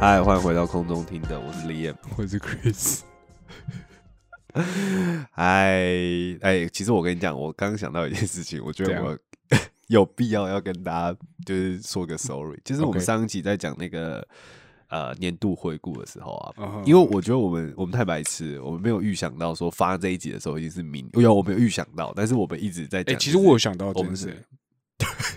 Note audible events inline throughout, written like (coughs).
嗨，欢迎回到空中听的，我是 Liam。我是 Chris，嗨，哎，其实我跟你讲，我刚刚想到一件事情，我觉得我 (laughs) 有必要要跟大家就是说个 sorry，就是我们 OK 上一集在讲那个呃年度回顾的时候啊，嗯哼。因为我觉得我们我们太白痴，我们没有预想到说发这一集的时候已经是明，有我们有预想到，但是我们一直在哎、讲，其实我有想到我们是这件事，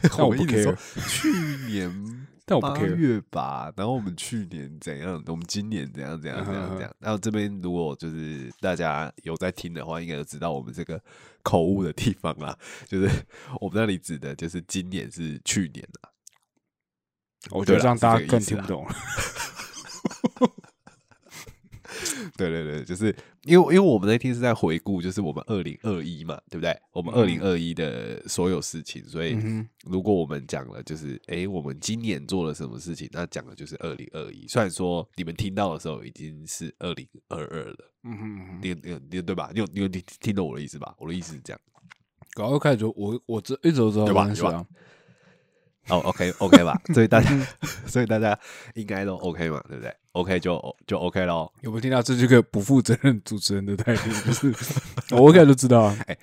但但我不一直说 care 去年但我不八 care 月吧，然后我们去年怎样，我们今年怎样怎样怎样怎样。然后这边如果就是大家有在听的话，应该都知道我们这个口误的地方啦，就是 (laughs) 我们那里指的就是今年是去年啦。我觉得对啦这样大家更听不懂了。(laughs) (laughs) 对对对，就是因为因为我们那天是在回顾，就是我们二零二一嘛，对不对？我们二零二一的所有事情，所以嗯如果我们讲了，就是诶，我们今年做了什么事情，那讲的就是二零二一。虽然说你们听到的时候已经是二零二二了，嗯哼你你你对吧？你有你有听听懂我的意思吧？我的意思是这样。搞到开始就我我这一直都知道对吧哦，OK OK 吧，(laughs) 所以大家 (laughs) 所以大家应该都 OK 嘛，对不对？OK 就就 OK 咯。有没有听到？这是个不负责任主持人的态度，就是我一开始就知道啊。哎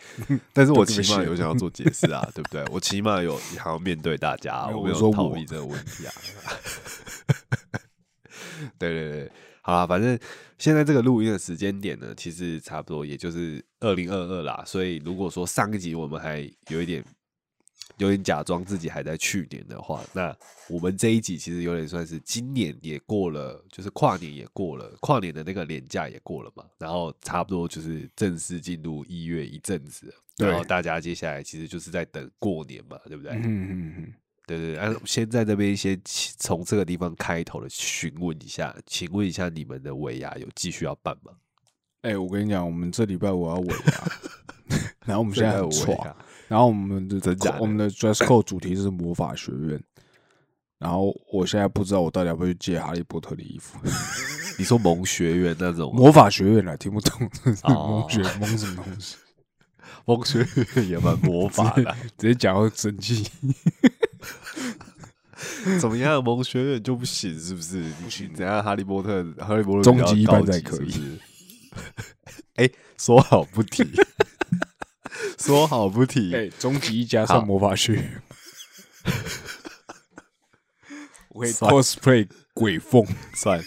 但是我起起码有想要做解释啊，对不对？我起码有想要面对大家，我没有逃避这个问题啊。(laughs) 对对对，好啦，反正现在这个录音的时间点呢，其实差不多也就是二零二二啦。所以如果说上一集我们还有一点有点假装自己还在去年的话，那我们这一集其实有点算是今年也过了，就是跨年也过了，跨年的那个年假也过了嘛，然后差不多就是正式进入一月一阵子然后大家接下来其实就是在等过年嘛，对不对？嗯嗯嗯哼，对对对，啊，先在这边先起从这个地方开头的询问一下，请问一下你们的尾牙有继续要办吗？哎、我跟你讲，我们这礼拜我要尾牙，(laughs) 然后我们现在有尾，牙然后我们的真假的我们的 dress code 主题是魔法学院，然后我现在不知道我到底要不要去借哈利波特的衣服。(laughs) 你说萌学院那种魔法学院啊听不懂，这是哦蒙学蒙什么东西？(laughs) 萌学院也蛮魔法的啊，直接讲到生气。(laughs) 怎么样？萌学院就不行是不是？不行怎样？哈利波特，哈利波特终极一班比较高级才可以是不是哎，说好不提，(laughs) 说好不提。哎，终极一家好上魔法学院，(laughs) 我可 cosplay 鬼凤，算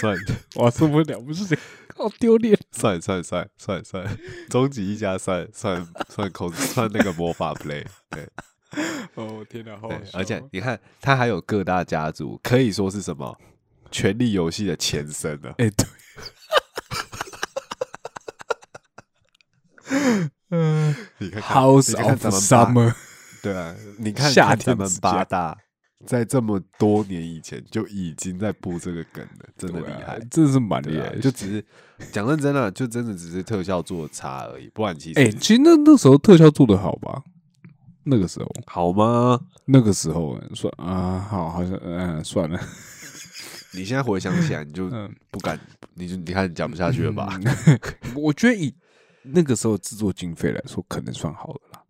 算。我，受不了，不是这个，好丢脸。算算算算算，终极一家算算算 cos (laughs) 算那个魔法 play，对。哦天哪，好对，而且你看，他还有各大家族，可以说是什么《权力游戏》的前身了。哎，对，嗯你看看，House of Summer，对啊，你看夏看咱们八大，在这么多年以前就已经在播这个梗了，真的厉害。真的是蛮厉害。就只是讲认真的，就真的只是特效做的差而已，不然其实哎，其实那那时候特效做的好吧？那个时候，好吗？那个时候算啊，好，好像嗯，算了，你现在回想起来，你就嗯。不敢，你就你看你讲不下去了吧？嗯？(laughs) 我觉得以那个时候制作经费来说，可能算好的啦。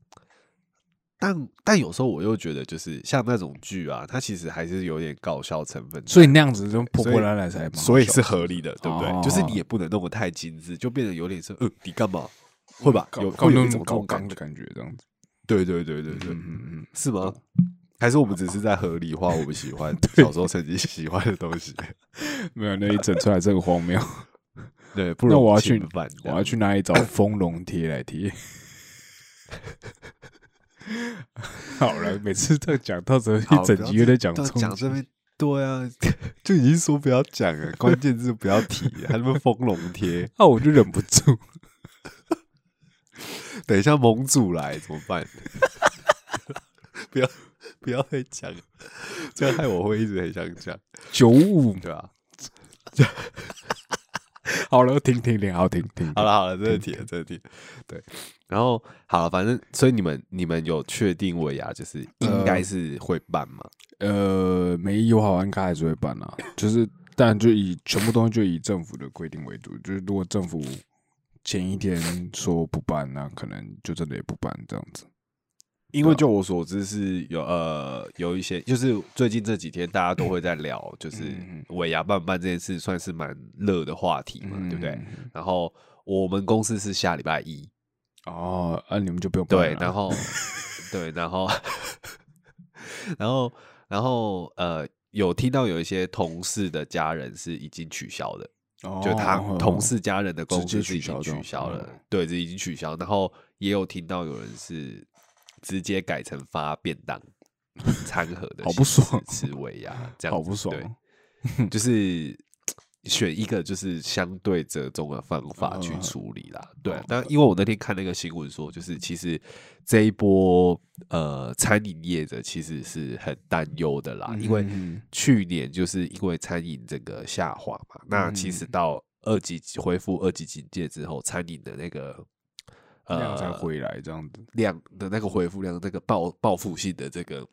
但但有时候我又觉得，就是像那种剧啊，它其实还是有点搞笑成分，所以那样子就破破烂烂才所以是合理的，对不对？哦就是你也不能弄得太精致，就变得有点是，呃，你干嘛？会吧？搞有会有一种刚的感觉，这样子。对对对对对，嗯嗯嗯，是吗？还是我们只是在合理化我们喜欢 (laughs) 小时候曾经喜欢的东西？(laughs) 没有那一整出来这个荒谬，对，不容那我要去我要去哪里找丰隆贴来贴？(laughs) 好了，每次都讲到时候一整集又在讲讲这边。对啊，就已经说不要讲了，关键字不要提，还什么丰隆贴。(laughs) 啊，我就忍不住。等一下盟主来怎么办？(laughs) 不要不要再讲，这样害我会一直很想讲，九五对吧、(laughs) 好了，停停停，好停停。好了好了，这个题了，这个题。对，然后好了，反正所以你们你们有确定尾牙就是应该是会办吗？呃，没有好应该还是会办啊，就是但就以全部东西就以政府的规定为主，就是如果政府前一天说不办，那可能就真的也不办这样子。因为就我所知是有呃有一些，就是最近这几天大家都会在聊，就是尾牙办不办这件事，算是蛮热的话题嘛，对不对？然后我们公司是下礼拜一哦，啊，你们就不用对，然后 (laughs) 对，然后然后然后呃，有听到有一些同事的家人是已经取消的，就他同事家人的公司是已经取消了，对，这已经取消。然后也有听到有人是。直接改成发便当 (laughs) 餐盒的，好不爽，吃尾牙这样，好不爽。就是选一个就是相对折中的方法去处理啦。对，但因为我那天看那个新闻说，就是其实这一波呃餐饮业者其实是很担忧的啦，因为去年就是因为餐饮整个下滑嘛，那其实到二级恢复二级警戒之后，餐饮的那个。量才回来这样子，量的那个回复量，那个报报复性的这个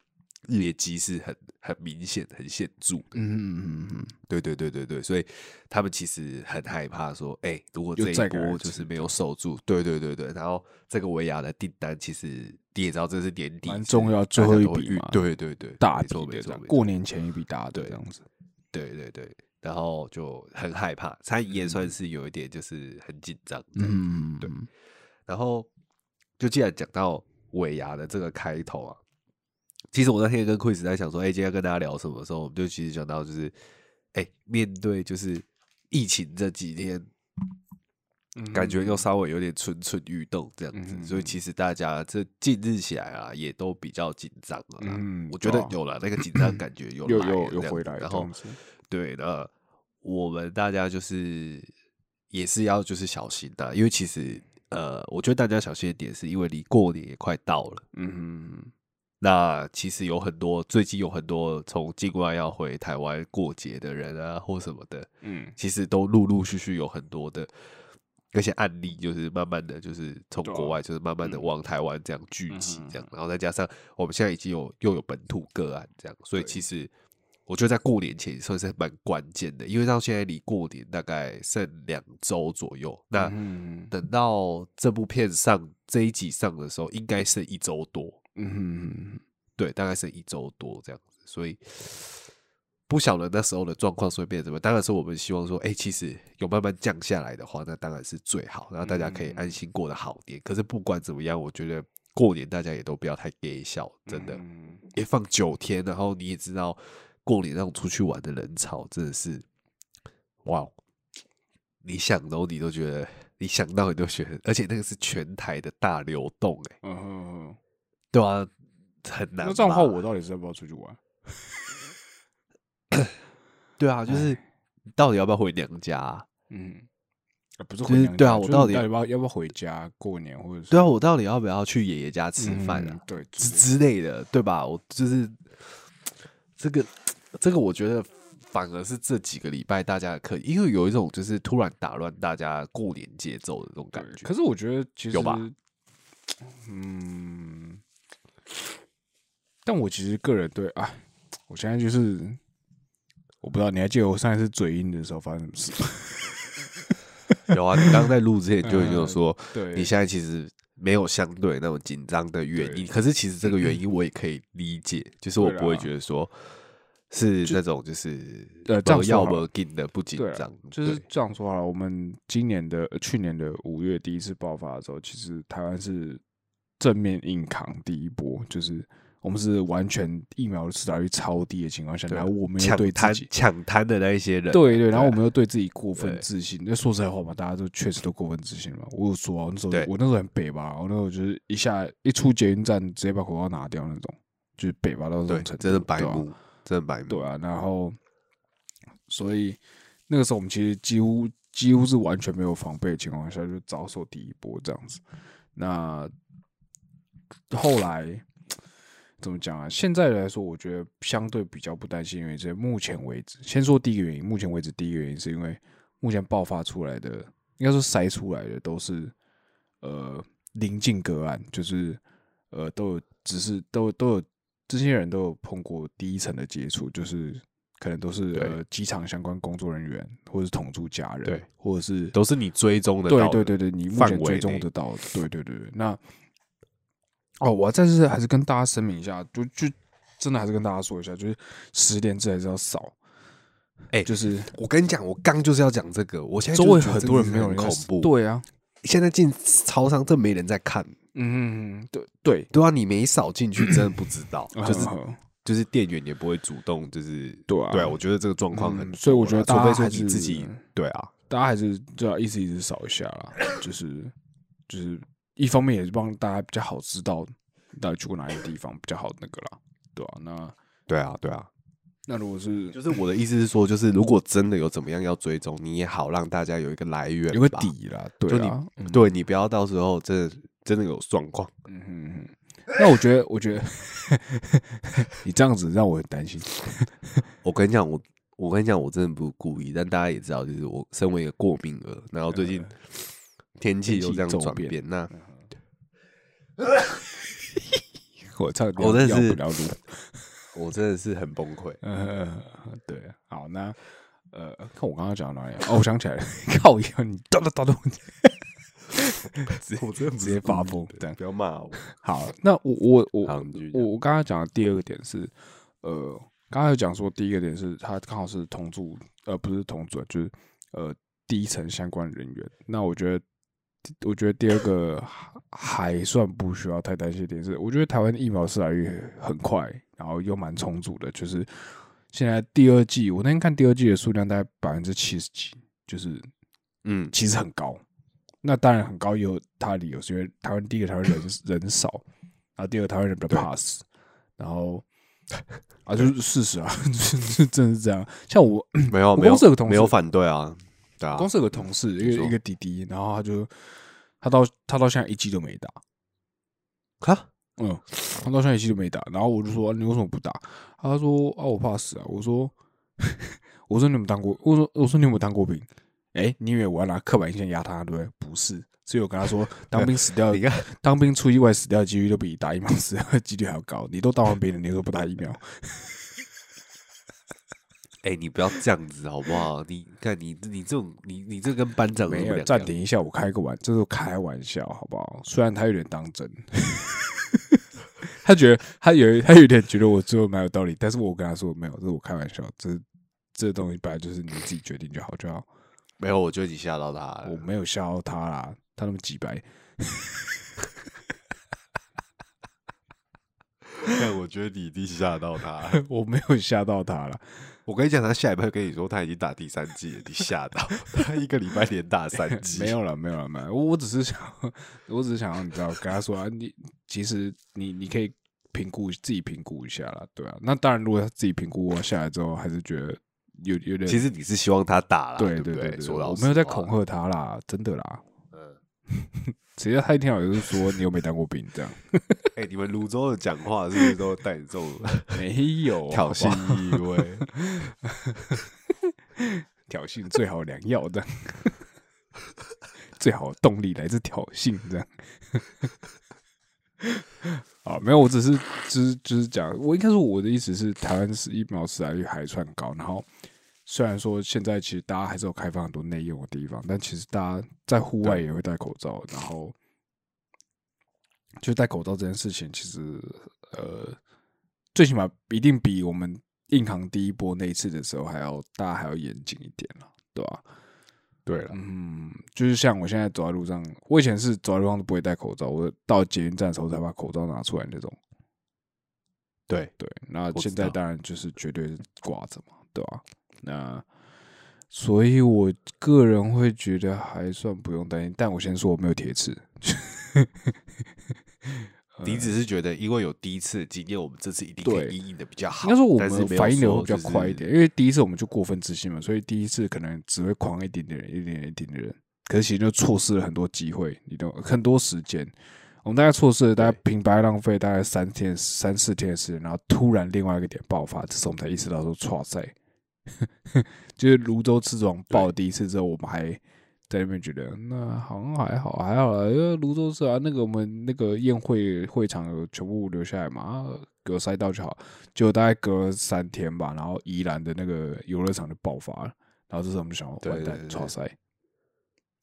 业绩是很很明显、很显著的。嗯嗯嗯嗯，对对对对对，所以他们其实很害怕说，哎，如果这一波就是没有守住，对对对对，然后这个维亚的订单其实你也知道，这是年底蛮重要最后一笔嘛，对对对，大笔的这样，过年前一笔大的这样子，对对对，然后就很害怕，餐饮业算是有一点就是很紧张，嗯对。然后，就既然讲到尾牙的这个开头啊，其实我那天跟 Chris 在想说，哎，今天要跟大家聊什么的时候，我们就其实讲到就是，哎，面对就是疫情这几天，感觉又稍微有点蠢蠢欲动这样子，所以其实大家这近日起来啊，也都比较紧张了。嗯，我觉得有了那个紧张感觉，有有有有回来，然后对，那我们大家就是也是要就是小心的，因为其实。呃，我觉得大家小心一点，是因为离过年也快到了。嗯，那其实有很多最近有很多从境外要回台湾过节的人啊，或什么的，嗯，其实都陆陆续续有很多的那些案例，就是慢慢的就是从国外就是慢慢的往台湾这样聚集，这样，然后再加上我们现在已经有又有本土个案这样，所以其实。我觉得在过年前算是蛮关键的，因为到现在离过年大概剩两周左右。那等到这部片上这一集上的时候，应该剩一周多。嗯，对，大概是一周多这样子。所以不晓得那时候的状况会变怎么。当然是我们希望说，哎，其实有慢慢降下来的话，那当然是最好，然后大家可以安心过得好点。可是不管怎么样，我觉得过年大家也都不要太给笑，真的，也放九天，然后你也知道。过年那种出去玩的人潮真的是，哇！你想都你都觉得，你想到你都觉得，而且那个是全台的大流动，哎，嗯对啊，很难。那这样的话，我到底是要不要出去玩？(coughs) 对啊，就是到底要不要回娘家？嗯，不是回娘对啊，我到底要不要要不要回家过年，或者是对啊，我到底要不要去爷爷家吃饭啊？对之之类的，对吧？我就是 (tsk) 这个。这个我觉得反而是这几个礼拜大家可以，因为有一种就是突然打乱大家过年节奏的这种感觉。可是我觉得其实有吧，嗯，但我其实个人对啊，我现在就是我不知道你还记得我上一次嘴硬的时候发生什么事？(laughs) 有啊，你刚刚在录之前就已经有说，对你现在其实没有相对那种紧张的原因。可是其实这个原因我也可以理解，就是我不会觉得说。是那种就是呃，这样要么紧的不紧张，就是这样说好了。我们今年的去年的五月第一次爆发的时候，其实台湾是正面硬扛第一波，就是我们是完全疫苗的施打率超低的情况下，然后我们又对自己抢滩的那一些人，对对，然后我们又对自己过分自信。那说实在话嘛，大家都确实都过分自信嘛。我有说啊，那时候我那时候很北吧，我那时候就是一下一出捷运站，直接把口罩拿掉那种，就是北吧到这种程度，真的白目。真白对啊，然后，所以那个时候我们其实几乎几乎是完全没有防备的情况下就遭受第一波这样子。那后来怎么讲啊？现在来说，我觉得相对比较不担心，因为这目前为止，先说第一个原因，目前为止第一个原因是因为目前爆发出来的，应该说筛出来的都是呃临近个案，就是呃都有只是都都有这些人都有碰过第一层的接触，就是可能都是呃机场相关工作人员，或者是同住家人，对，或者是都是你追踪的对对对对，你目前追踪得到的，对对对对。那哦，我再次还是跟大家声明一下，就就真的还是跟大家说一下，就是十连制还是要扫。哎就是我跟你讲，我刚就是要讲这个，我现在周围很多人没有人恐怖。，对啊，现在进超商真没人在看。嗯对对，对啊，你没扫进去，真的不知道，(laughs) 就是嗯就是店员也不会主动，就是对啊。对啊，我觉得这个状况很，嗯所以我觉得大除非是你自己对啊，大家还是就要一直一直扫一下啦，就是就是一方面也是帮大家比较好知道到底去过哪些地方比较好那个啦，对啊、那对啊，对啊，那如果是就是我的意思是说，就是如果真的有怎么样要追踪，你也好让大家有一个来源，有个。底啦，对就你啊，嗯。对你不要到时候真的真的有状况，嗯哼嗯哼。那我觉得，我觉得你这样子让我很担心。我跟你讲，我我跟你讲，我真的不是故意，但大家也知道，就是我身为一个过敏儿，然后最近天气又这样转变，那我差点我真的是不了录。我真的是很崩溃。呃，对，好，那呃，看我刚刚讲到哪里啊？哦，我想起来了，靠腰，你叨叨叨叨，(laughs) 我真的不直接是发疯这样故意的不要骂我。好，那我我我我我刚刚讲的第二个点是，呃，刚才有讲说第一个点是他刚好是同住，呃，不是同住，就是呃第一层相关人员。那我觉得，我觉得第二个还还算不需要太担心的点是，我觉得台湾的疫苗施打率很快，然后又蛮充足的，就是现在第二季，我那天看第二季的数量大概百分之七十几，就是嗯，其实很高。那当然很高，也有它的理由，是因为台湾第一个台湾人人少，然后第二个台湾人比较怕死，然后啊就是事实啊，(laughs) 就是真的是这样。像我我没有没有公司有个同事没有反对啊，对啊公，司有个同事，一个一个弟弟，然后他就他到他到现在一季都没打，哈，嗯，他到现在一季都没打，然后我就说、啊你为什么不打？他说啊我怕死啊，我说 (laughs) 我说你有没有当过？我说我说你有没有当过兵？哎、你以为我要拿刻板印象压他对不对？不是，所以我跟他说，(laughs) 当兵死掉你看，当兵出意外死掉的几率都比打疫苗死掉的几率还要高。你都当完兵了，你都不打疫苗？(laughs) 哎，你不要这样子好不好？你看你你这种你你这跟班长没有，暂停一下，我开个玩，这是开玩笑，好不好？虽然他有点当真，(laughs) 他觉得他有他有点觉得我最后蛮有道理，但是我跟他说没有，这是我开玩笑，这这东西本来就是你自己决定就好就好，没有，我觉得你吓到他了。我没有吓到他啦，他那么几白，(laughs) 但我觉得你一定吓到他了。(laughs) 我没有吓到他了。我跟你讲，他下一拜跟你说他已经打第三季了，你吓到 (laughs) 他一个礼拜连打三季，没有了，没有了，没有。我我只是想，我只是想要你知道，跟他说啊，你其实你你可以评估自己评估一下啦，对啊。那当然，如果他自己评估我下来之后，还是觉得有有点，其实你是希望他打了，不对对对，说老我没有在恐吓他啦，真的啦。嗯，(laughs) 只要他一天到晚就是说你有没当过兵这样，(laughs) 哎、你们泸州的讲话是不是都带着这种 (laughs) 没有挑衅意味？挑衅最好良药的，最好的动力来自挑衅这样。啊，没有，我只是只是就是讲，我应该说我的意思是，台湾是疫苗施打率还算高，然后虽然说现在其实大家还是有开放很多内用的地方，但其实大家在户外也会戴口罩，然后就戴口罩这件事情，其实呃，最起码一定比我们硬扛第一波那一次的时候还要大家还要严谨一点了，对吧、对了，嗯，就是像我现在走在路上，我以前是走在路上都不会戴口罩，我到捷运站的时候才把口罩拿出来那种。对，对，那知现在道当然就是绝对是挂着嘛，对吧、那所以我个人会觉得还算不用担心，但我先说我没有铁齿。你只是觉得因为有第一次的经验，我们这次一定可对以应应的比较好。应该说我们反应的会比较快一就是点，因为第一次我们就过分自信嘛，所以第一次可能只会狂一点点人，一点点一点点人，可是其实就错失了很多机会，你懂很多时间。我们大概错失了大概对平白浪费大概三天三四天的时间，然后突然另外一个点爆发，这时候我们才意识到说，哇塞，(laughs) 就是泸州刺王爆第一次之后，我们还在那边觉得那好像还好还好啦，因为泸州刺啊，那个我们那个宴会会场有全部留下来嘛，啊给我塞到就好。结果大概隔了三天吧，然后宜兰的那个游乐场就爆发了，然后这时候我们就想完蛋超塞。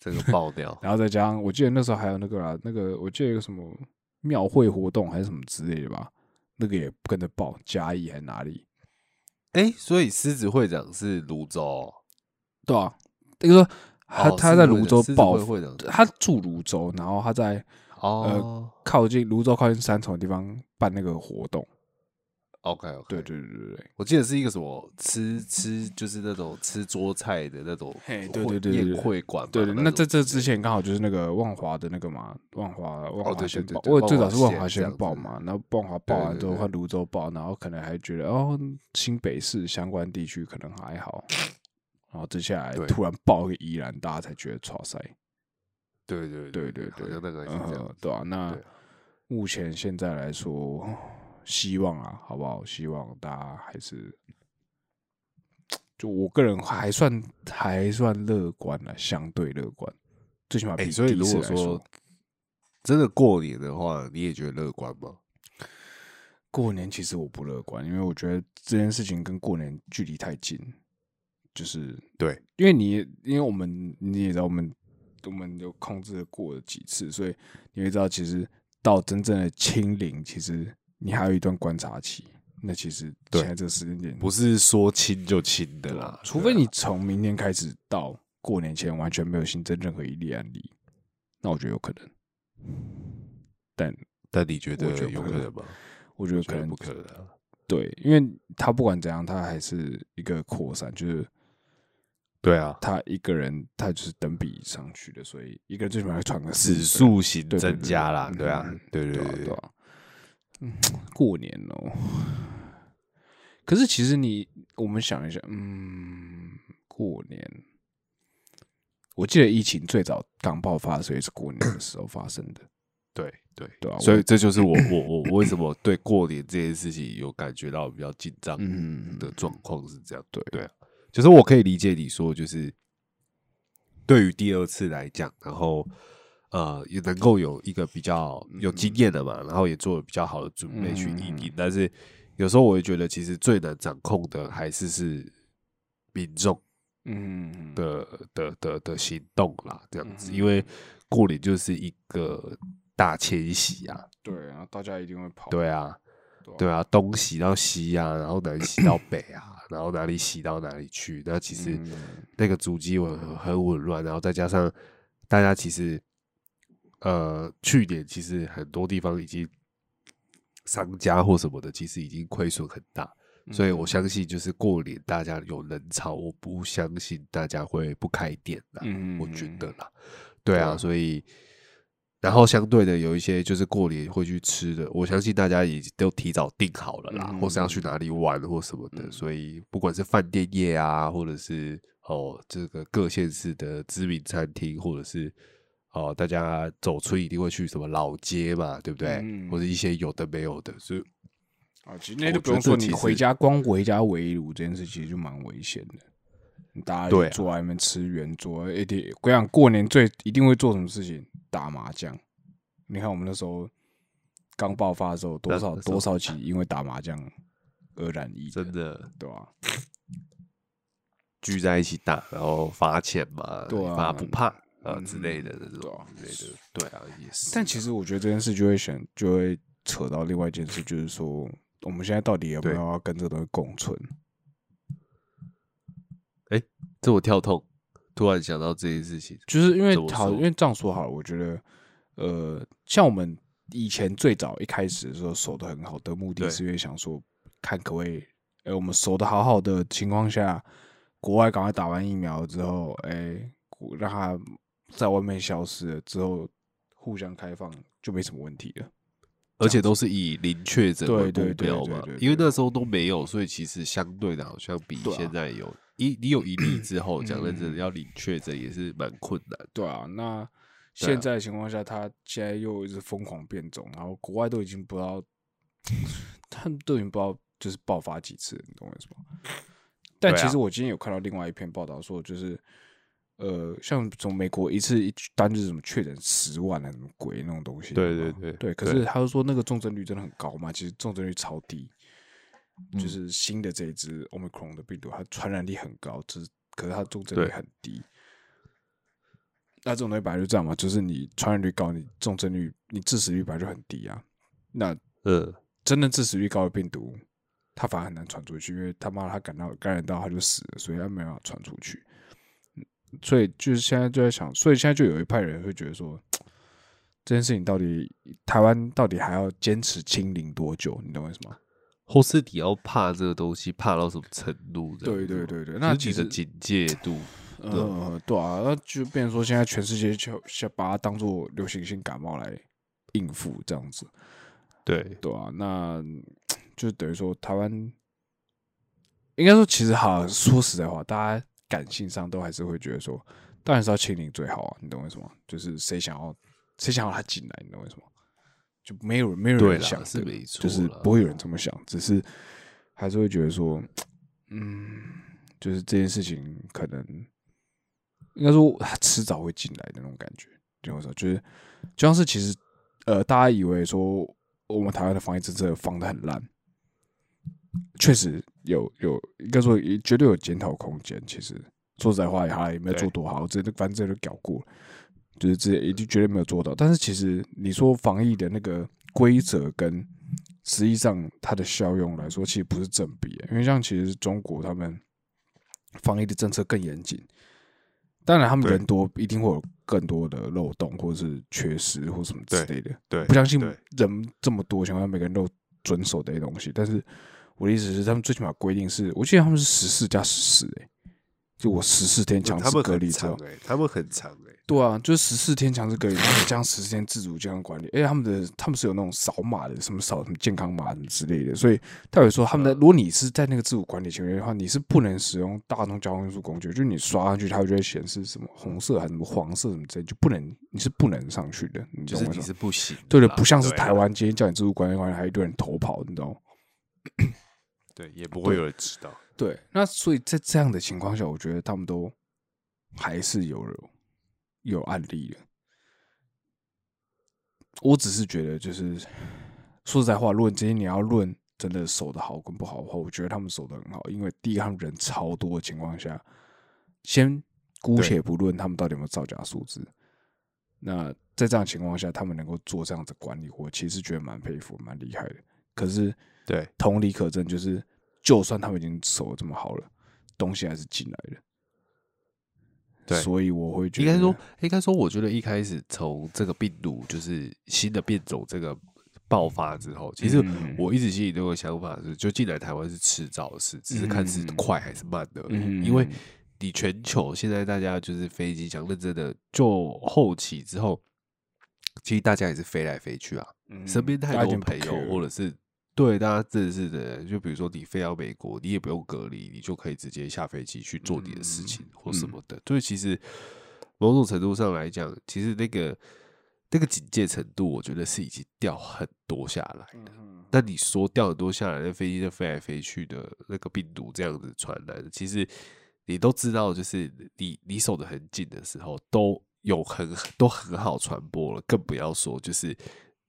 这个爆掉，然后再加上，我记得那时候还有那个啦，那个我记得有什么庙会活动还是什么之类的吧，那个也跟着爆嘉义还是哪里，哎、所以狮子会长是泸州哦，对啊，那个说他、哦他在泸州报他住泸州，然后他在哦、靠近泸州靠近三重的地方办那个活动，o k OK，对对对对对，我记得是一个什么吃吃，就是那种吃桌菜的那种嘿对对对对对宴会馆，对对，那在这之前刚好就是那个万华的那个嘛，万华万华先报，我最早是万华先报嘛，然后万华报完之后换泸州报，然后可能还觉得哦新北市相关地区可能还好，然后接下来突然爆个宜兰，大家才觉得超塞，对对对对对，好像那个是嗯这样对啊，那目前现在来说，希望啊，好不好？希望大家还是，就我个人还算还算乐观了，相对乐观，最起码哎、比所以如果说真的过年的话，你也觉得乐观吗？过年其实我不乐观，因为我觉得这件事情跟过年距离太近，就是对，因为你因为我们你也知道，我们我们有控制地过了几次，所以你会知道，其实到真正的清零，其实你还有一段观察期。那其实对现在这个时间点不是说清就清的啦，除非你从明天开始到过年前完全没有新增任何一例案例，那我觉得有可能。但但你觉得有可能吗？我觉得可能不可能啊。对，因为他不管怎样，他还是一个扩散，就是对啊，他一个人他就是等比上去的，所以一个人最起码要传个四指个数型增加啦，嗯对啊嗯，对对对对。嗯，过年哦，可是其实你我们想一下，嗯，过年，我记得疫情最早刚爆发的时候也是过年的时候发生的，(coughs) 对对。对啊所以我这就是我我我 (coughs) 我为什么对过年这件事情有感觉到比较紧张嗯。的状况是这样。对。对啊，就是我可以理解你说，就是对于第二次来讲，然后呃也能够有一个比较有经验的嘛，然后也做了比较好的准备去应应，但是有时候我会觉得，其实最难掌控的还是是民众嗯，的的的的行动啦，这样子，嗯因为过年就是一个大迁徙啊，对啊，大家一定会跑，对啊，对啊。东洗到西啊，然后南洗到北啊，然后哪里洗到哪里去，那其实嗯。那个足迹很很紊乱，然后再加上大家其实呃去年其实很多地方已经商家或什么的，其实已经亏损很大，所以我。相信就是过年大家有人潮，我不相信大家会不开店的，嗯我觉得啦，对啊。所以。然后相对的有一些就是过年会去吃的，我相信大家已经都提早订好了啦，嗯或是要去哪里玩或什么的，所以不管是饭店业啊，或者是哦这个各县市的知名餐厅，或者是哦大家走村一定会去什么老街嘛，对不对？嗯或者一些有的没有的，所以啊，其实那就不用说，你回家光回家围炉这件事其实就蛮危险的。你大家对坐在那边吃圆桌，一定我想，过年最一定会做什么事情？打麻将。你看我们那时候刚爆发的时候，多少多少起因为打麻将而染疫，真的对吧、(laughs) 聚在一起打，然后罚钱嘛，对啊你罚不怕啊嗯之类的那对啊种之类的，对啊，也是。但其实我觉得这件事就会选，就会扯到另外一件事，就是说我们现在到底有没有要跟这个东西共存？这我跳痛，突然想到这件事情，就是因为好，因为这样说好了，我觉得，呃，像我们以前最早一开始的时候守的很好的目的，是因为想说，看可不可以，哎、我们守的好好的情况下，国外赶快打完疫苗之后，哎、国让它在外面消失了之后，互相开放就没什么问题了。而且都是以零确诊为对对对目标嘛因为那时候都没有，所以其实相对的好像比现在有一你有一例之后，讲认真嗯的要领确诊也是蛮困难。对啊，那现在的情况下，它现在又一直疯狂变种，然后国外都已经不知道，他们都已经不知道就是爆发几次，你懂我意思吗？但其实我今天有看到另外一篇报道说，就是呃，像从美国一次一单日什么确诊十万啊，什么鬼那种东西，对对对对。可是他就说那个重症率真的很高嘛，其实重症率超低，嗯就是新的这一支 Omicron 的病毒，它传染力很高，只是可是它重症率很低。那这种东西本来就这样嘛，就是你传染率高，你重症率、你致死率本来就很低啊。那呃，真的致死率高的病毒，它反而很难传出去，因为他妈它感到感染到它就死了，所以它没办法传出去。嗯所以就是现在就在想，所以现在就有一派人会觉得说，这件事情到底台湾到底还要坚持清零多久？你懂我意思吗？或是你要怕这个东西，怕到什么程度？对对对对，就是那其的警戒度，呃，对啊，那就变成说现在全世界就想把它当做流行性感冒来应付这样子。对对啊，那就等于说台湾应该说，其实好说实在话，大家感性上都还是会觉得说，当然是要清零最好啊，你懂我意思吗？就是谁想要谁想要他进来，你懂我意思吗？就没有人没有人想的是没错就是不会有人这么想，只是还是会觉得说，嗯，就是这件事情可能应该说他迟早会进来的那种感觉？就是就像是其实呃，大家以为说我们台湾的防疫政策防的很烂，确实有有应该说也绝对有检讨空间。其实说实在话，他也没有做多好，这反正这都搞过了，就是这已经绝对没有做到。但是其实你说防疫的那个规则跟实际上它的效用来说，其实不是正比的，因为像其实中国他们防疫的政策更严谨。当然，他们人多，一定会有更多的漏洞，或者是缺失，或什么之类的。对，不相信人这么多，情况下每个人都遵守这些东西。但是我的意思是，他们最起码规定是，我记得他们是十四加十四，哎，就我十四天强制隔离之后他们很长哎，对啊，就是十四天强制隔离，然后加上十四天自主健康管理，而且他们的他们是有那种扫码的，什么扫什么健康码什么之类的，所以代表说他们的，如果你是在那个自主管理情况下的话，你是不能使用大众交通运输工具，就是你刷上去，它就会显示什么红色还是什么黄色什么之类，就不能，你是不能上去的，你就是你是不行，对的，不像是台湾今天叫你自主管理管理，还一堆人偷跑，你知道吗？对，也不会有人知道。对，那所以在这样的情况下，我觉得他们都还是有有案例了。我只是觉得，就是说实在话，论今天你要论真的守的好跟不好的话，我觉得他们守的很好，因为第一他们人超多的情况下，先姑且不论他们到底有没有造假数字，那在这样情况下，他们能够做这样子管理，我其实觉得蛮佩服、蛮厉害的。可是对，同理可证，就是就算他们已经守的这么好了，东西还是进来了。对所以我会觉得，应该说，应该说，我觉得一开始从这个病毒就是新的变种这个爆发之后，其实嗯我一直心里都有想法是，就进来台湾是迟早的事，只是看是嗯快还是慢的。嗯因为你全球现在大家就是飞机讲认真的，就后期之后，其实大家也是飞来飞去啊，嗯身边太多朋友或者是。对，大家真的是的，就比如说你飞到美国，你也不用隔离，你就可以直接下飞机去做你的事情、或什么的。所以其实某种程度上来讲，其实那个那个警戒程度，我觉得是已经掉很多下来的。嗯那你说掉很多下来，那飞机就飞来飞去的那个病毒这样子传染，其实你都知道，就是你你守得很紧的时候，都有很都很好传播了，更不要说就是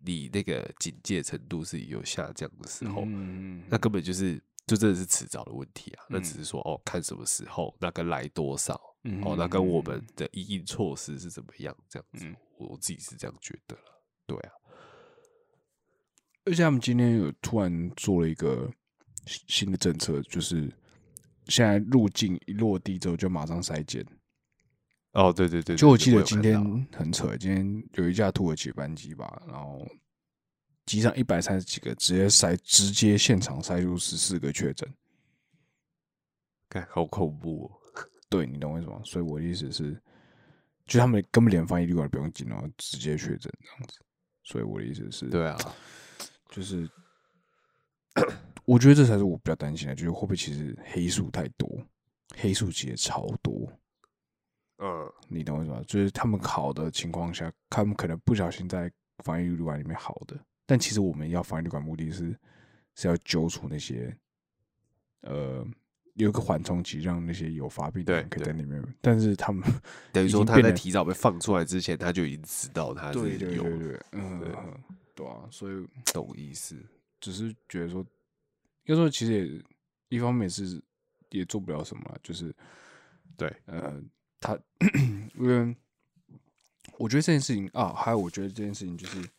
你那个警戒程度是有下降的时候，嗯那根本就是就真的是迟早的问题啊。那嗯只是说哦，看什么时候，那跟来多少，嗯哦，那跟我们的应应措施是怎么样，这样子嗯，我我自己是这样觉得了。对啊，而且他们今天有突然做了一个新新的政策，就是现在入境一落地之后就马上筛检。哦，对对对，就我记得今天很扯，今天有一架土耳其班机吧，然后机上一百三十几个，直接塞直接现场塞出十四个确诊。看好恐怖哦。对你懂我意思吗？所以我的意思是，就他们根本连防疫旅馆都不用进，然后直接确诊这样子。所以我的意思是，对啊，就是 (coughs) 我觉得这才是我比较担心的，就是会不会其实黑数太多，黑数其实超多，嗯，你懂我意思吗？就是他们好的情况下，他们可能不小心在防疫旅馆里面好的，但其实我们要防疫旅馆目的是是要揪出那些呃有一个缓冲期，让那些有发病的对人可以在里面。但是他们 (laughs) 等于说他在提早被放出来之前，他就已经知道他是有对对，嗯，对嗯对啊，所以懂意思。(tsk) 只是觉得说，应该说其实也一方面是也做不了什么啦，就是对，呃，他因为我觉得这件事情啊，还有我觉得这件事情就是，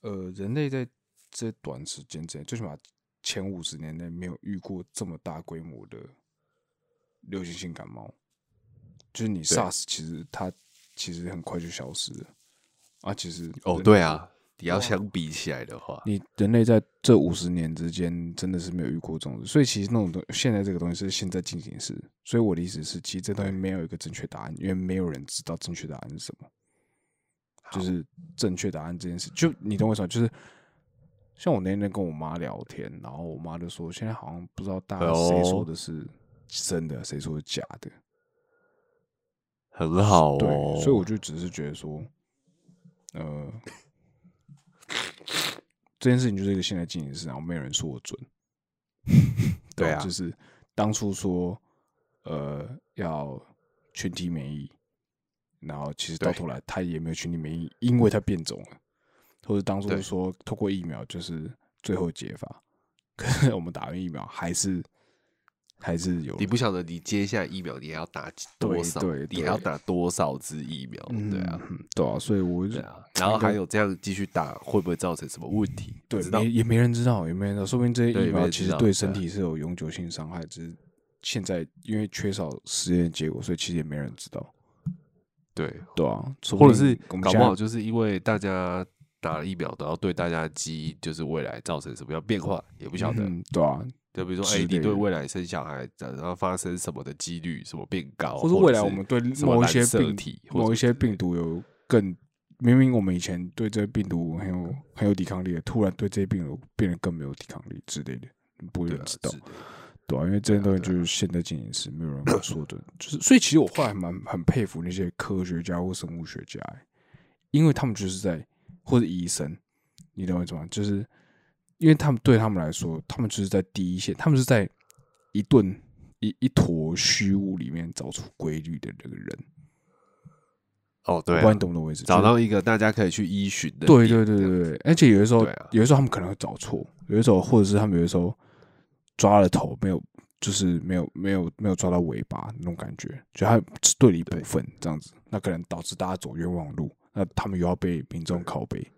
呃，人类在这短时间之内，最起码前五十年内没有遇过这么大规模的流行性感冒，就是你 SARS 其实它其实很快就消失了啊，其实哦，对啊，你要相比起来的话，你人类在这五十年之间真的是没有遇过这种事，所以其实那种东现在这个东西是现在进行时，所以我的意思是，其实这东西没有一个正确答案，因为没有人知道正确答案是什么，就是正确答案这件事，就你懂我意思吗？就是像我那天跟我妈聊天，然后我妈就说，现在好像不知道大家谁说哦。的是真的，谁说的假的，很好。对，哦。所以我就只是觉得说，呃，这件事情就是一个现在进行式，然后没有人说我准。(laughs) 对啊就是当初说，呃，要群体免疫，然后其实到头来他也没有群体免疫，因为他变种了，或者当初说透过疫苗就是最后解法，可是我们打完疫苗还是还是有你不晓得你接下来疫苗你还要打多少，对对你还要打多少支疫苗，对啊，嗯对啊，所以我就啊，然后还有这样继续打，会不会造成什么问题？对不知道没也没人知道，也没人知道，说不定这些疫苗其实对身体是有永久性伤害，只是现在因为缺少实验结果，所以其实也没人知道，对，对啊，或者是搞不好就是因为大家打了疫苗，然后对大家的基因就是未来造成什么样变化，也不晓得。嗯对啊，就比如说，哎、你对未来生小孩，然后发生什么的几率什么变高，或者者未来我们对某一些病体某一些病毒有更明明我们以前对这些病毒很有很有抵抗力的，突然对这些病毒变得更没有抵抗力之类的，不会知道对啊，因为这些东西就是现在进行时，没有人敢说的，就是所以其实我后来蛮很佩服那些科学家或生物学家、欸，因为他们就是在或者医生，你懂我意思吗？就是因为他们对他们来说，他们就是在第一线，他们是在一顿一一坨虚无里面找出规律的那个人。哦，对、不知道你，懂不懂我意思？找到一个大家可以去依循的对，对对对对，而且有的时候，啊有的时候他们可能会找错，有的时候或者是他们有的时候抓了头没有，就是没有没有没有抓到尾巴那种感觉，就他只对了一部分这样子，那可能导致大家走冤枉路，那他们又要被民众拷贝。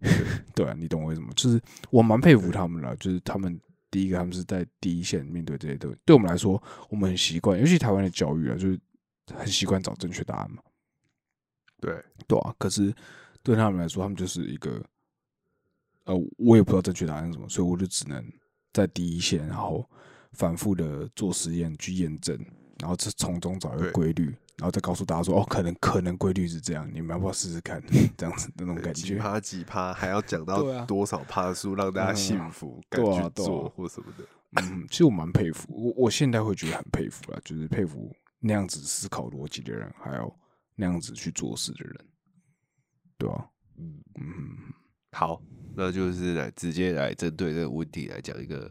(laughs) 对啊，你懂我意思吗？就是我蛮佩服他们了，就是他们第一个，他们是在第一线面对这些东西。对我们来说，我们很习惯，尤其台湾的教育啊，就是很习惯找正确答案嘛。对对啊，可是对他们来说，他们就是一个，呃，我也不知道正确答案是什么，所以我就只能在第一线，然后反复的做实验去验证，然后这从中找一个对规律，然后再告诉大家说，哦，可能可能规律是这样，你们要不要试试看？(laughs) 这样子那种感觉。几趴几趴，还要讲到多少趴数让大家信服，敢啊做或什么的。嗯，其实我蛮佩服，我我现在会觉得很佩服啊，就是佩服那样子思考逻辑的人，还有那样子去做事的人，对吧、嗯，嗯，好，那就是来直接来针对这个问题来讲一个，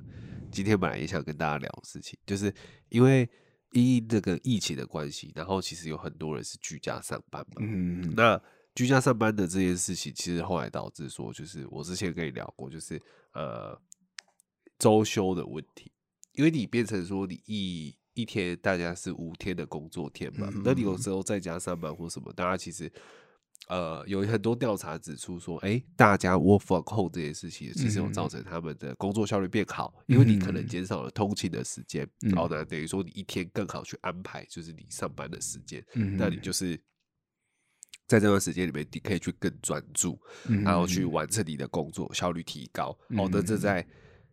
今天本来也想跟大家聊的事情，就是因为因这个疫情的关系，然后其实有很多人是居家上班嘛，嗯，那居家上班的这件事情，其实后来导致说，就是我之前跟你聊过，就是呃周休的问题，因为你变成说你一一天大家是五天的工作天嘛，那你有时候在家上班或什么，大家其实呃有很多调查指出说，哎、大家 work from home 这件事情，其实有造成他们的工作效率变好，因为你可能减少了通勤的时间，嗯然后呢，等于说你一天更好去安排，就是你上班的时间，嗯那你就是在这段时间里面，你可以去更专注，嗯然后去完成你的工作，效率提高。哦，那这嗯。在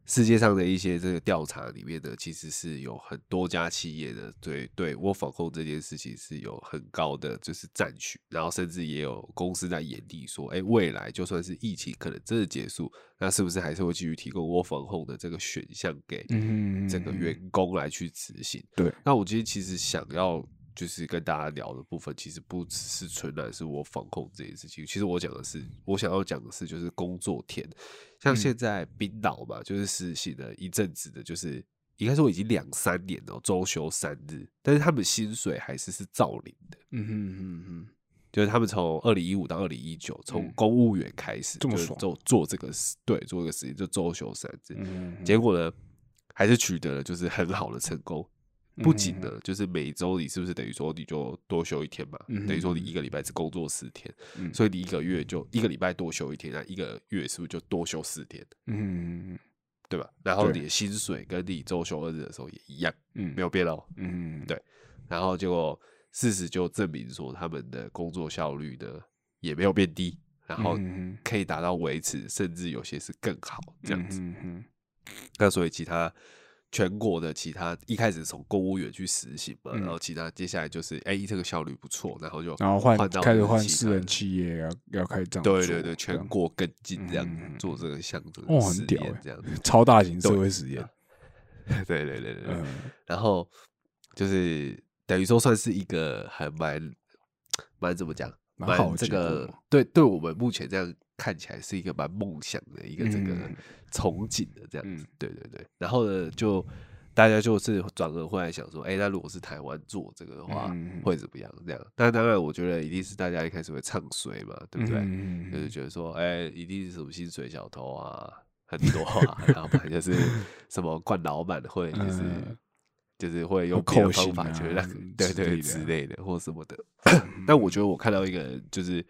世界上的一些这个调查里面呢，其实是有很多家企业的对对 work from home 这件事情是有很高的就是赞许，然后甚至也有公司在眼里说，哎，未来就算是疫情可能真的结束，那是不是还是会继续提供 work from home 的这个选项给嗯整个员工来去执行？对，那我今天其实想要就是跟大家聊的部分，其实不只是纯然是我防控这件事情。其实我讲的是，我想要讲的是，就是工作天，像嗯现在冰岛嘛，就是实行了一阵子的，就是应该说已经两三年了，周休三日，但是他们薪水还是是照领的。嗯哼嗯哼，就是他们从二零一五到二零一九，从公务员开始就是这么爽做做这个事，对，做这个事情就周休三日。嗯结果呢，还是取得了就是很好的成功。不仅嗯呢，就是每周你是不是等于说你就多休一天嘛？嗯等于说你一个礼拜只工作四天，嗯所以你一个月就一个礼拜多休一天，那一个月是不是就多休四天？嗯对吧？然后你的薪水跟你周休二日的时候也一样，嗯没有变哦。嗯对然后结果事实就证明说，他们的工作效率呢也没有变低，然后嗯可以达到维持，甚至有些是更好这样子。嗯那所以其他全国的其他一开始从公务员去实行嘛，嗯。然后其他接下来就是哎、这个效率不错，然后就然后换到开始就是换私人企业要要开始这样做对对对，这样。全国跟进这样、嗯嗯嗯。做这个项这哦个实很屌这样。子，超大型社会实验，对 (laughs) 对对对对。嗯。然后就是等于说算是一个还蛮蛮怎么讲，蛮好的这个对对我们目前这样看起来是一个蛮梦想的一个这个嗯。憧憬的这样子，嗯。对对对。然后呢，就大家就是转而会来想说，哎，那如果是台湾做这个的话，嗯会怎么样？这样，但当然，我觉得一定是大家一开始会唱衰嘛，对不对？嗯就是觉得说，哎、一定是什么薪水小偷啊，很多啊，(laughs) 然后不然就是什么惯老板会，就是、嗯就是会用会别的扣薪啊方法，就让、(laughs) 对对之类的或什么的。(laughs) 但我觉得我看到一个就是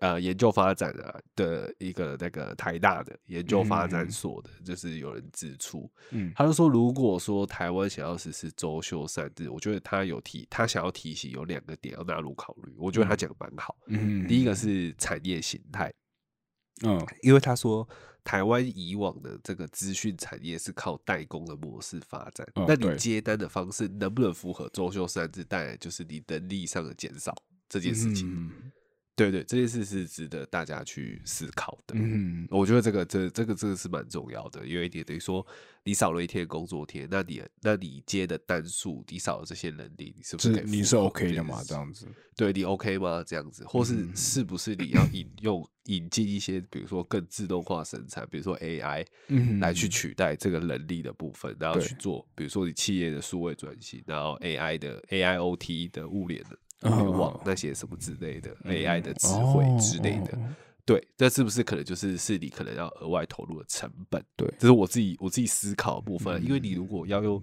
呃研究发展啊的一个那个台大的研究发展嗯所的，就是有人指出，嗯他就说，如果说台湾想要实施周休三日，我觉得他有提，他想要提醒有两个点要纳入考虑。我觉得他讲的蛮好。嗯第一个是产业形态，嗯因为他说台湾以往的这个资讯产业是靠代工的模式发展，那你接单的方式能不能符合周休三日，带来就是你能力上的减少这件事情。嗯对对，这件事是值得大家去思考的。嗯我觉得这个这这个这个是蛮重要的，因为你等于说你少了一天工作天，那你那你接的单数，你少了这些能力，你是不是是你是 OK 的嘛？件事这样子，对你 OK 吗？这样子，或是嗯是不是你要引用引进一些，比如说更自动化生产，比如说 AI 嗯来去取代这个能力的部分，然后去做，比如说你企业的数位转型，然后 AI 的 AIoT 的物联的网哦那些什么之类的 AI 的智慧之类的。哦对，这是不是可能就是是你可能要额外投入的成本？对这是我自己我自己思考的部分。因为嗯你如果要用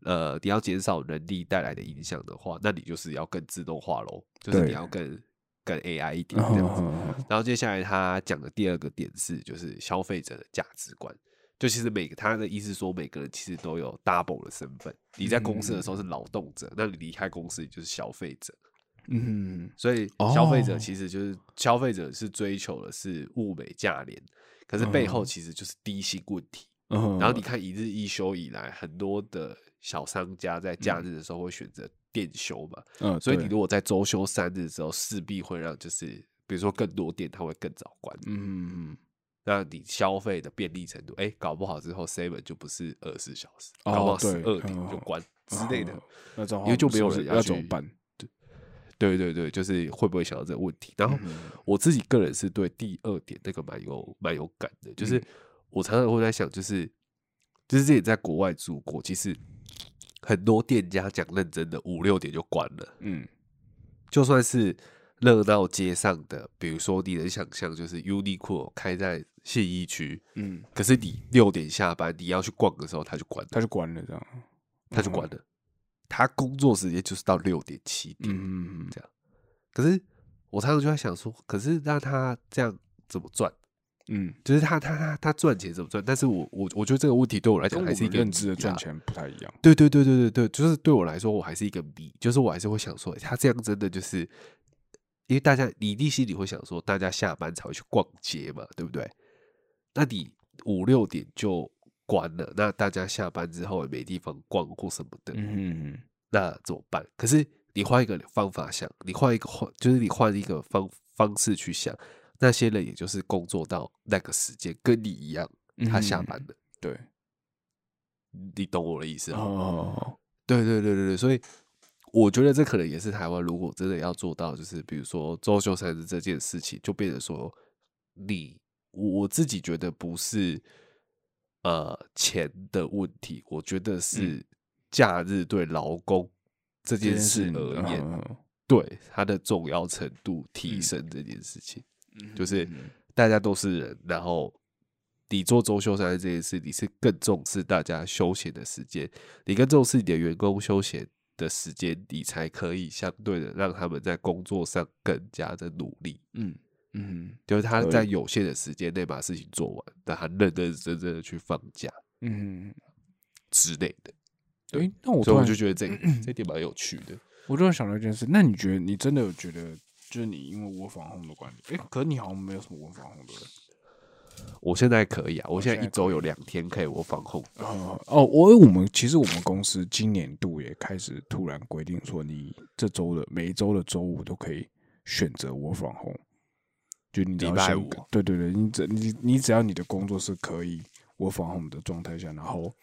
呃，你要减少人力带来的影响的话，那你就是要更自动化喽，就是你要更更 AI 一点这样子。嗯然后接下来他讲的第二个点是，就是消费者的价值观。就其实每个他的意思说，每个人其实都有 double 的身份。你在公司的时候是劳动者，那你离开公司你就是消费者。嗯所以消费者哦其实就是消费者是追求的是物美价廉，可是背后嗯。其实就是低薪问题。嗯，然后你看一日一休以来，很多的小商家在假日的时候会选择店休嘛，嗯，所以你如果在周休三日之后，势必会让就是比如说更多店它会更早关，嗯那你消费的便利程度，哎，搞不好之后 seven 就不是二十四小时，哦搞不好十对二点嗯就关之类的嗯。那这样的话因为就没有人要去要怎么办？对对对，就是会不会想到这个问题？然后嗯我自己个人是对第二点那个蛮有蛮有感的，就是嗯。我常常会在想，就是就是自己在国外住过，其实很多店家讲认真的五六点就关了，嗯。就算是热闹街上的，比如说你能想象，就是 Uniqlo 开在信义区，嗯，可是你六点下班，你要去逛的时候，他就关了，他就关了这样，他就关了，他工作时间就是到六点七点，这样。可是我常常就在想说，可是让他这样怎么赚？嗯，就是他他他他赚钱怎么赚？但是我我我觉得这个问题对我来讲还是一个认知的。赚钱不太一样。对对对对对对，就是对我来说，我还是一个谜，就是我还是会想说，他这样真的就是，因为大家你一定心里会想说，大家下班才会去逛街嘛，对不对？那你五六点就关了，那大家下班之后也没地方逛或什么的，嗯那怎么办？可是你换一个方法想，你换一个换，就是你换一个方方式去想，那些人也就是工作到那个时间，跟你一样，他下班了，对，你懂我的意思？哦，对对对对对，所以我觉得这可能也是台湾如果真的要做到，就是比如说周休三日这件事情，就变成说你我我自己觉得不是呃钱的问题，我觉得嗯是假日对劳工这件事而言，嗯对它的重要程度提嗯升这件事情，嗯就是嗯大家都是人，然后你做周休三日这件事，你是更重视大家休闲的时间，你更重视你的员工休闲的时间，你才可以相对的让他们在工作上更加的努力。嗯嗯就是他在有限的时间内把事情做完，但他认认真真的去放假嗯，之类的，诶，那我所以我就觉得这 (clears throat) 这点蛮有趣的。我突然想到一件事，那你觉得你真的有觉得，就是你因为我防控的关系，哎、可是你好像没有什么我防控的人。我现在可以啊，我现在一周有两天可以我防控。哦哦，我我们其实我们公司今年度也开始突然规定说，你这周的每一周的周五都可以选择我防控，就你只要先礼拜五对对对，你只你你只要你的工作是可以我防控的状态下，然后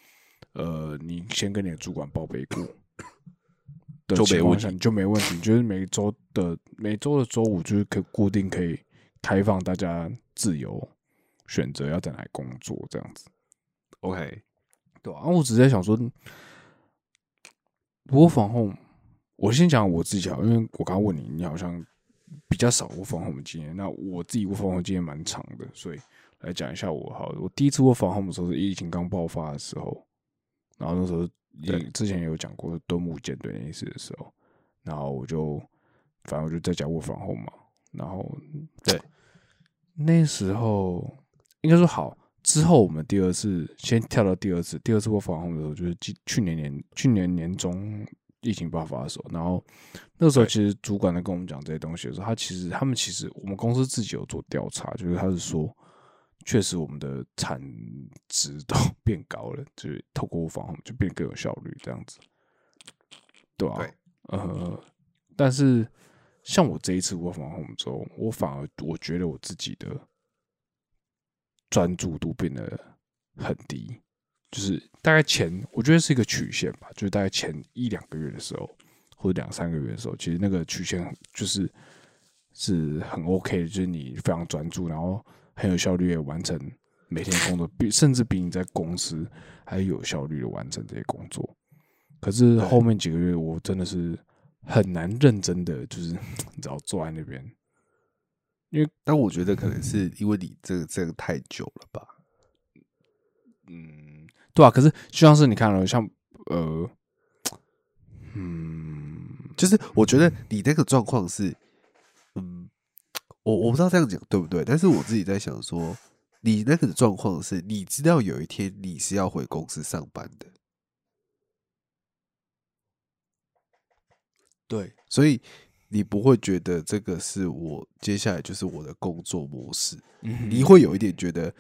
呃，你先跟你的主管报备过。(coughs) 的就没情况问题下你就没问题，就是每周的每周的周五就是可固定可以开放大家自由选择要在哪里工作这样子。OK，对啊，我只是在想说，我防控，我先讲我自己啊，因为我刚刚问你，你好像比较少我防控的经验，那我自己我防控经验蛮长的，所以来讲一下我好。我第一次我防控的时候是疫情刚爆发的时候，然后那时候也之前也有讲过敦睦舰队那一次的时候，然后我就反正我就在家我防控嘛，然后对那时候应该说好。之后我们第二次先跳到第二次，第二次我防控的时候，就是去去年年去年年中疫情爆发的时候，然后那时候其实主管在跟我们讲这些东西的时候，他其实他们其实我们公司自己有做调查，就是他是说，确实我们的产值都 (laughs) 变高了，就是透过防控就变更有效率这样子，对啊，对呃，但是像我这一次我防控之后，我反而我觉得我自己的专注度变得很低，就是大概前我觉得是一个曲线吧，就是大概前一两个月的时候，或者两三个月的时候，其实那个曲线就是是很 OK 的，就是你非常专注，然后很有效率的完成每天工作，比甚至比你在公司还有效率的完成这些工作。可是后面几个月，我真的是很难认真的，就是 (laughs) 你知道坐在那边，因为但我觉得可能是因为你这个这个太久了吧。嗯，对啊。可是就像是你看了，像呃，嗯，就是我觉得你那个状况是，嗯，我我不知道这样讲对不对，但是我自己在想说，你那个状况是，你知道有一天你是要回公司上班的，对，所以你不会觉得这个是我接下来就是我的工作模式，嗯你会有一点觉得。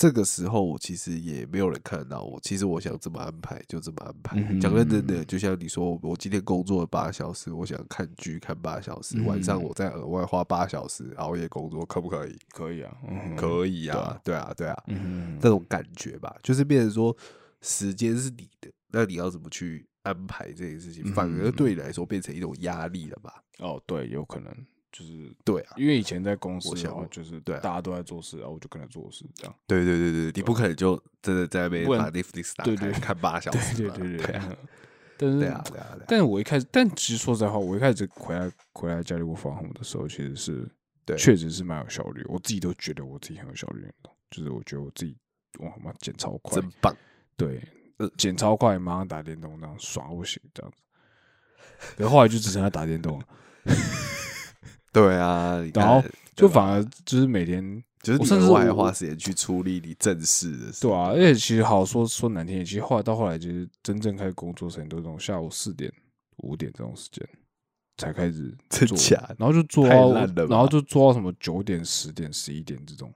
这个时候，我其实也没有人看到我。其实我想怎么安排就怎么安排。讲认真的，就像你说，我今天工作了八小时，我想看剧看八小时，嗯晚上我再额外花八小时熬夜工作，可不可以？可以啊，嗯、可以啊，对啊，对啊，嗯这种感觉吧，就是变成说时间是你的，那你要怎么去安排这件事情，嗯反而对你来说变成一种压力了吧？哦，对，有可能就是对啊，因为以前在公司的话，就是对啊大家都在做事，然后我就跟着做事，这样。对对对对，你不可能就真的在那边不能把 Netflix 打对对开看八小时，对对对对但是对啊，对啊，对啊，但是我一开始，但其实说实在话，我一开始回来回来家里我防控的时候，其实是对确实是蛮有效率，我自己都觉得我自己很有效率，就是我觉得我自己哇妈剪超快真，棒。对，呃，剪超快，马上打电动，这样爽到不行，这样子。然后后来就只剩下打电动了，对啊，然后就反而就是每天就是甚至我额外花时间去处理你正事的事，对啊，而且其实好说说难听点，其实后来到后来，就是真正开始工作时间都是这种下午四点、五点这种时间才开始 (laughs) 做真假然后就做到然后就做到什么九点、十点、十一点这种。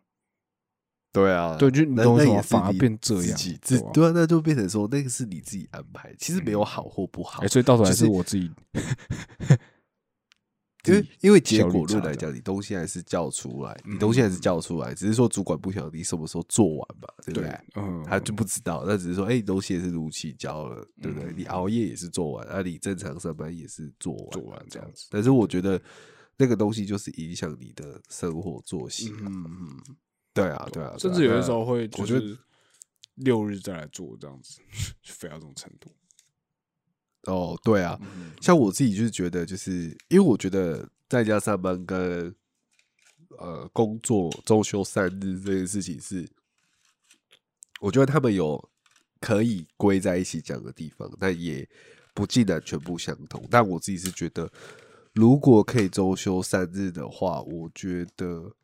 对啊，对就你那懂我意思吗？那也是反而你变这样自己自对啊对啊，那就变成说那个是你自己安排，其实没有好或不好哎、，所以到头来是是我自己，(laughs) 因为因为结果论来讲，你东西还是叫出来，你嗯东西还是叫出来，只是说主管不晓得你什么时候做完嘛，对不对？嗯，他就不知道，那只是说，哎、你东西也是如期交了，对不对？嗯你熬夜也是做完，啊，你正常上班也是做完，做完这样子。但是我觉得那个东西就是影响你的生活作息，嗯嗯，对啊，对啊，对啊甚至有的时候会，我觉得六日再来做这样子，(laughs) 非到这种程度。哦，对啊，嗯像我自己就是觉得，就是因为我觉得在家上班跟呃工作周休三日这件事情是，我觉得他们有可以归在一起讲的地方，但也不尽然全部相同。但我自己是觉得，如果可以周休三日的话，我觉得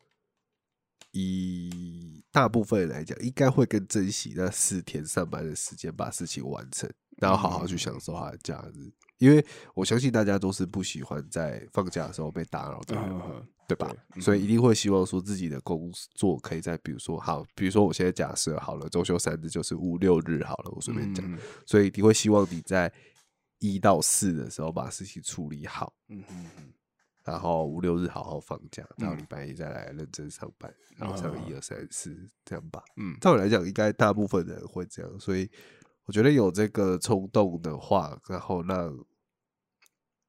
以大部分人来讲，应该会更珍惜那四天上班的时间，把事情完成，然后好好去享受他的假日。因为我相信大家都是不喜欢在放假的时候被打扰的，嗯对吧？对？所以一定会希望说自己的工作可以在，比如说好，比如说我现在假设好了，周休三日就是五六日好了，我随便讲，嗯。所以你会希望你在一到四的时候把事情处理好，嗯嗯嗯。然后五六日好好放假，然后嗯。礼拜一再来认真上班，然后上一二三四这样吧。嗯。照理来讲，应该大部分人会这样，所以我觉得有这个冲动的话，然后让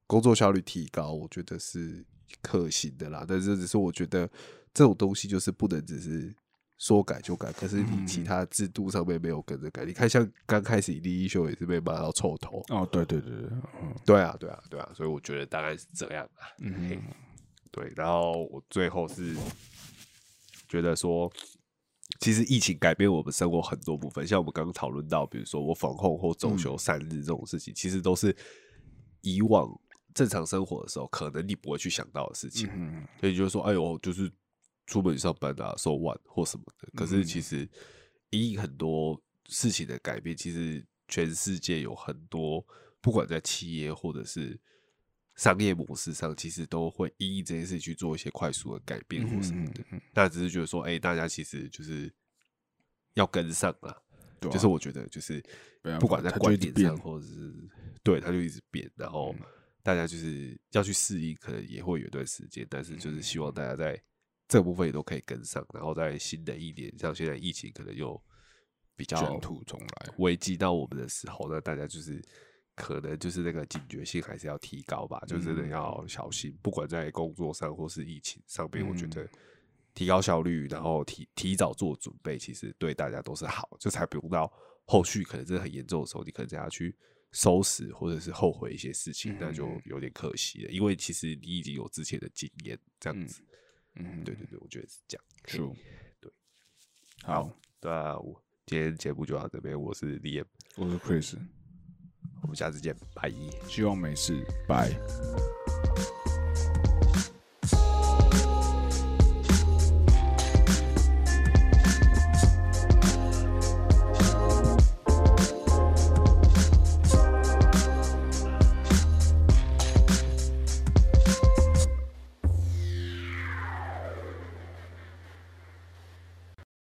工作效率提高，我觉得是可行的啦。但是只是我觉得这种东西就是不能只是说改就改，可是你其嗯他制度上面没有跟着改。你看，像刚开始第一秀也是被骂到臭头，哦，对对对对，嗯对啊，对啊，对啊，所以我觉得大概是这样啊。嗯对，然后我最后是觉得说，其实疫情改变我们生活很多部分，像我们刚刚讨论到，比如说我防控或周休三日这种事情，其实都是以往正常生活的时候，可能你不会去想到的事情。嗯所以就是说，哎呦，就是出门上班啊，收晚或什么的。可是其实因很多事情的改变，其实全世界有很多，不管在企业或者是商业模式上，其实都会因应这件事去做一些快速的改变或什么的。嗯那只是觉得说，哎、大家其实就是要跟上啦。對啊就是我觉得，就是不管在观点上，或者是对，它就一直变，然后嗯大家就是要去适应，可能也会有一段时间，但是就是希嗯望大家在这个部分也都可以跟上，然后在新的一年，像现在疫情可能又比较卷土重来。危机到我们的时候，那大家就是可能就是那个警觉性还是要提高吧，就真的嗯。要小心，不管在工作上或是疫情上面，我觉嗯。得提高效率，然后提提早做准备，其实对大家都是好，就才不用到后续可能真的很严重的时候，你可能再要去收拾或者是后悔一些事情，那就嗯。有点可惜了，因为其实你已经有之前的经验，这样嗯子，嗯，对。对对，我觉得是这样。，true。对，好，那啊，我今天节目就到这边，我是 Liam，我是 Chris，我们下次见，拜。希望没事，拜。